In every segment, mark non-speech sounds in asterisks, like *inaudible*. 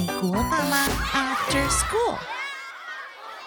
美国爸妈 After School。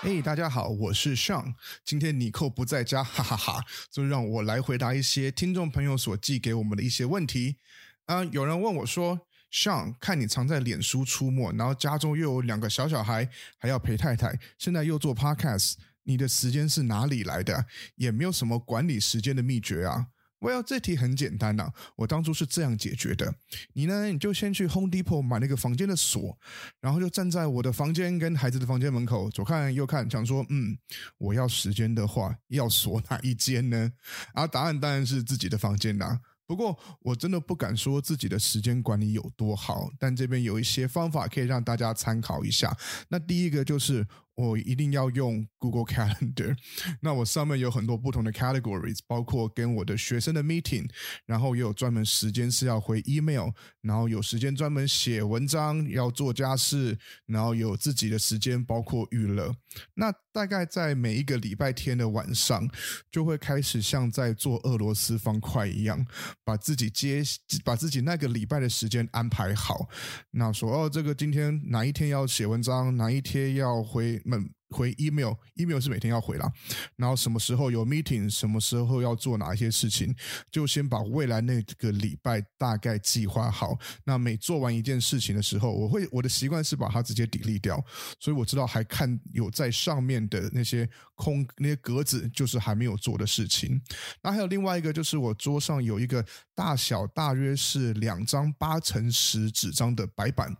嘿，大家好，我是 Sean。今天尼寇不在家，哈哈哈，就让我来回答一些听众朋友所寄给我们的一些问题。啊、有人问我说，Sean，看你常在脸书出没，然后家中又有两个小小孩，还要陪太太，现在又做 Podcast，你的时间是哪里来的？也没有什么管理时间的秘诀啊。Well，这题很简单呐、我当初是这样解决的。你呢，你就先去 Home Depot 买那个房间的锁，然后就站在我的房间跟孩子的房间门口，左看右看，想说，嗯，我要时间的话，要锁哪一间呢？啊，答案当然是自己的房间啦。不过我真的不敢说自己的时间管理有多好，但这边有一些方法可以让大家参考一下。那第一个就是。我一定要用 Google Calendar，那我上面有很多不同的 categories，包括跟我的学生的 meeting，然后也有专门时间是要回 email，然后有时间专门写文章，要做家事，然后有自己的时间，包括娱乐。那大概在每一个礼拜天的晚上，就会开始像在做俄罗斯方块一样，把自己接，把自己那个礼拜的时间安排好。那说哦，这个今天哪一天要写文章，哪一天要回。回 email，email 是每天要回啦。然后什么时候有 meeting，什么时候要做哪一些事情，就先把未来那个礼拜大概计划好。那每做完一件事情的时候，我会我的习惯是把它直接 delete 掉，所以我知道还看有在上面的那些空那些格子，就是还没有做的事情。那还有另外一个，就是我桌上有一个大小大约是两张八乘十纸张的白板。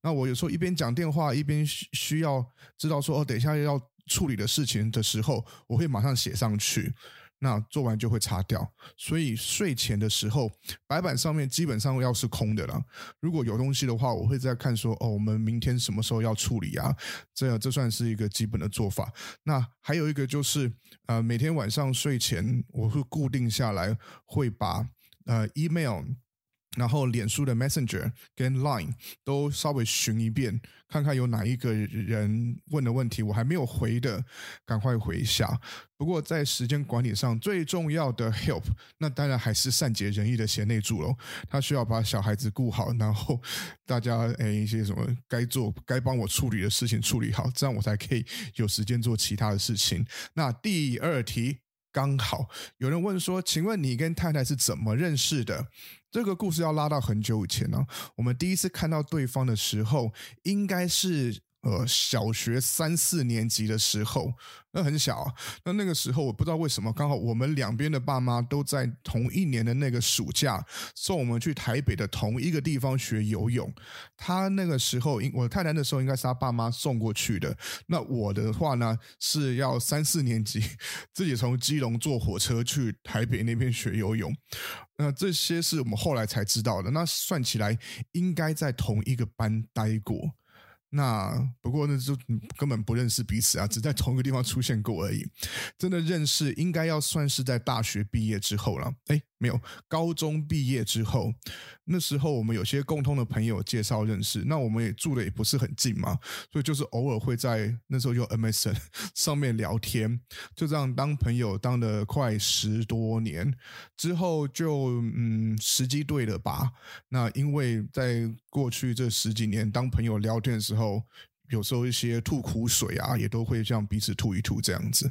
那我有时候一边讲电话，一边需要知道说哦，等一下。要处理的事情的时候，我会马上写上去。那做完就会擦掉。所以睡前的时候，白板上面基本上要是空的了。如果有东西的话，我会再看说，哦，我们明天什么时候要处理啊？这样这算是一个基本的做法。那还有一个就是，呃，每天晚上睡前，我会固定下来，会把呃 email。然后，脸书的 Messenger 跟 Line 都稍微寻一遍，看看有哪一个人问的问题我还没有回的，赶快回一下。不过，在时间管理上最重要的 help，那当然还是善解人意的贤内助喽。他需要把小孩子顾好，然后大家诶一些什么该做、该帮我处理的事情处理好，这样我才可以有时间做其他的事情。那第二题。刚好有人问说：“请问你跟太太是怎么认识的？”这个故事要拉到很久以前呢、我们第一次看到对方的时候，应该是。呃，小学三四年级的时候，那很小啊。那那个时候，我不知道为什么，刚好我们两边的爸妈都在同一年的那个暑假送我们去台北的同一个地方学游泳。他那个时候，我太太的时候应该是他爸妈送过去的。那我的话呢，是要三四年级 *laughs* 自己从基隆坐火车去台北那边学游泳。那这些是我们后来才知道的。那算起来，应该在同一个班待过。那不过那就根本不认识彼此啊，只在同一个地方出现过而已。真的认识应该要算是在大学毕业之后了。哎，没有，高中毕业之后，那时候我们有些共通的朋友介绍认识，那我们也住的也不是很近嘛，所以就是偶尔会在那时候用 MSN *laughs* 上面聊天，就这样当朋友当了快十多年之后就嗯时机对了吧。那因为在过去这十几年当朋友聊天的时候。有时候一些吐苦水啊，也都会像彼此吐一吐这样子。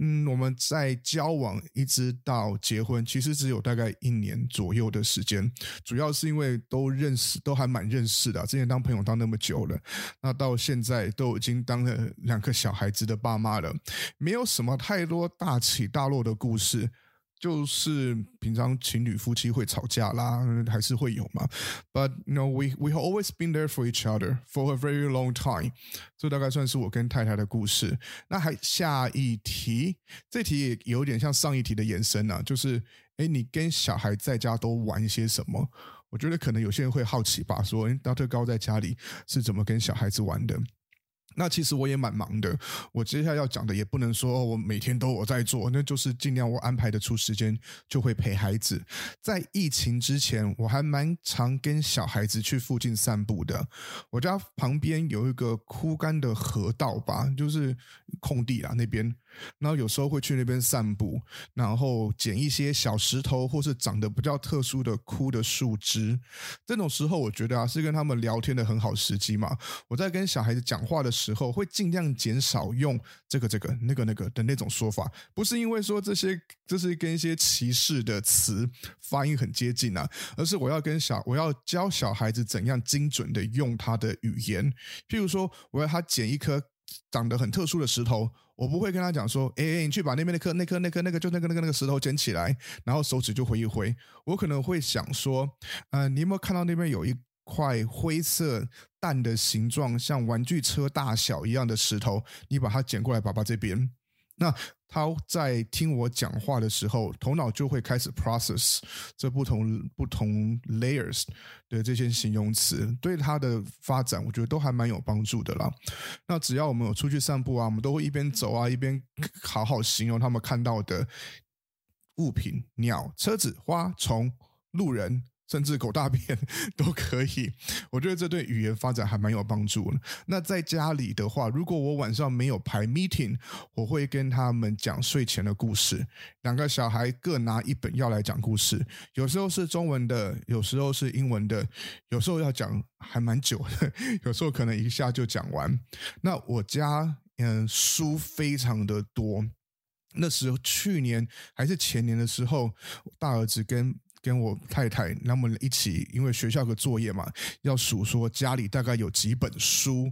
嗯，我们在交往一直到结婚，其实只有大概一年左右的时间。主要是因为都认识，都还蛮认识的。之前当朋友当那么久了，那到现在都已经当了两个小孩子的爸妈了，没有什么太多大起大落的故事。就是平常情侣夫妻会吵架啦，还是会有嘛。But you know, we we have always been there for each other for a very long time。这大概算是我跟太太的故事。那还下一题，这题也有点像上一题的延伸啊，就是诶，你跟小孩在家都玩一些什么？我觉得可能有些人会好奇吧，说诶，Dr. 高在家里是怎么跟小孩子玩的？那其实我也蛮忙的，我接下来要讲的也不能说我每天都我在做，那就是尽量我安排的出时间就会陪孩子。在疫情之前，我还蛮常跟小孩子去附近散步的。我家旁边有一个枯干的河道吧，就是空地啊那边。然后有时候会去那边散步，然后捡一些小石头或是长得比较特殊的枯的树枝。这种时候，我觉得啊，是跟他们聊天的很好时机嘛。我在跟小孩子讲话的时候，会尽量减少用这个、这个、那个、那个的那种说法，不是因为说这些这是跟一些歧视的词发音很接近啊，而是我要跟小我要教小孩子怎样精准的用他的语言。譬如说，我要他捡一颗长得很特殊的石头，我不会跟他讲说：“哎哎，你去把那边那颗、那颗、那颗、那个，就那个、那个、那个石头捡起来，然后手指就挥一挥。”我可能会想说：“呃，你有没有看到那边有一块灰色蛋的形状，像玩具车大小一样的石头？你把它捡过来，爸爸这边。”那他在听我讲话的时候，头脑就会开始 process 这不同不同 layers 的这些形容词，对他的发展，我觉得都还蛮有帮助的啦。那只要我们有出去散步啊，我们都会一边走啊，一边好好形容他们看到的物品：鸟、车子、花、虫、路人。甚至狗大便都可以，我觉得这对语言发展还蛮有帮助的。那在家里的话，如果我晚上没有排 meeting，我会跟他们讲睡前的故事。两个小孩各拿一本要来讲故事，有时候是中文的，有时候是英文的，有时候要讲还蛮久的，*laughs* 有时候可能一下就讲完。那我家嗯书非常的多，那时候去年还是前年的时候，大儿子跟。跟我太太，那么一起，因为学校的作业嘛，要数说家里大概有几本书。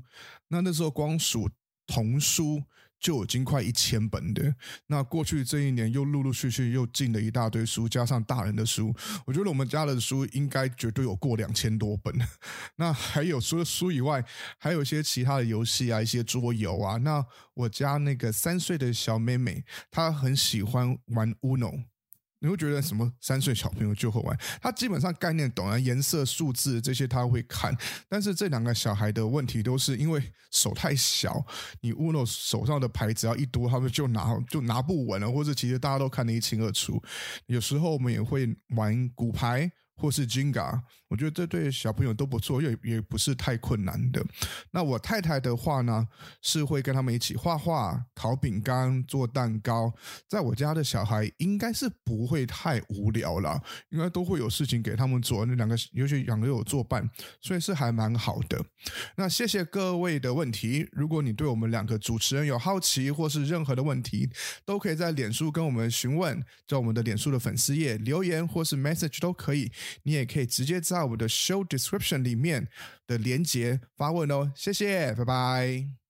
那那时候光数童书就已经快一千本的。那过去这一年又陆陆续续又进了一大堆书，加上大人的书，我觉得我们家的书应该绝对有过两千多本。*laughs* 那还有除了书以外，还有一些其他的游戏啊，一些桌游啊。那我家那个三岁的小妹妹，她很喜欢玩 Uno。你会觉得什么？三岁小朋友就会玩，他基本上概念懂啊，颜色、数字这些他会看。但是这两个小孩的问题都是因为手太小，你 Uno 手上的牌只要一多，他们就拿就拿不稳了，或者其实大家都看得一清二楚。有时候我们也会玩骨牌。或是 Jenga，我觉得这对小朋友都不错，也也不是太困难的。那我太太的话呢，是会跟他们一起画画、烤饼干、做蛋糕。在我家的小孩应该是不会太无聊了，应该都会有事情给他们做。那两个，尤其两个有作伴，所以是还蛮好的。那谢谢各位的问题。如果你对我们两个主持人有好奇，或是任何的问题，都可以在脸书跟我们询问，在我们的脸书的粉丝页留言，或是 message 都可以。你也可以直接在我的 show description 里面的连接发问哦，谢谢，拜拜。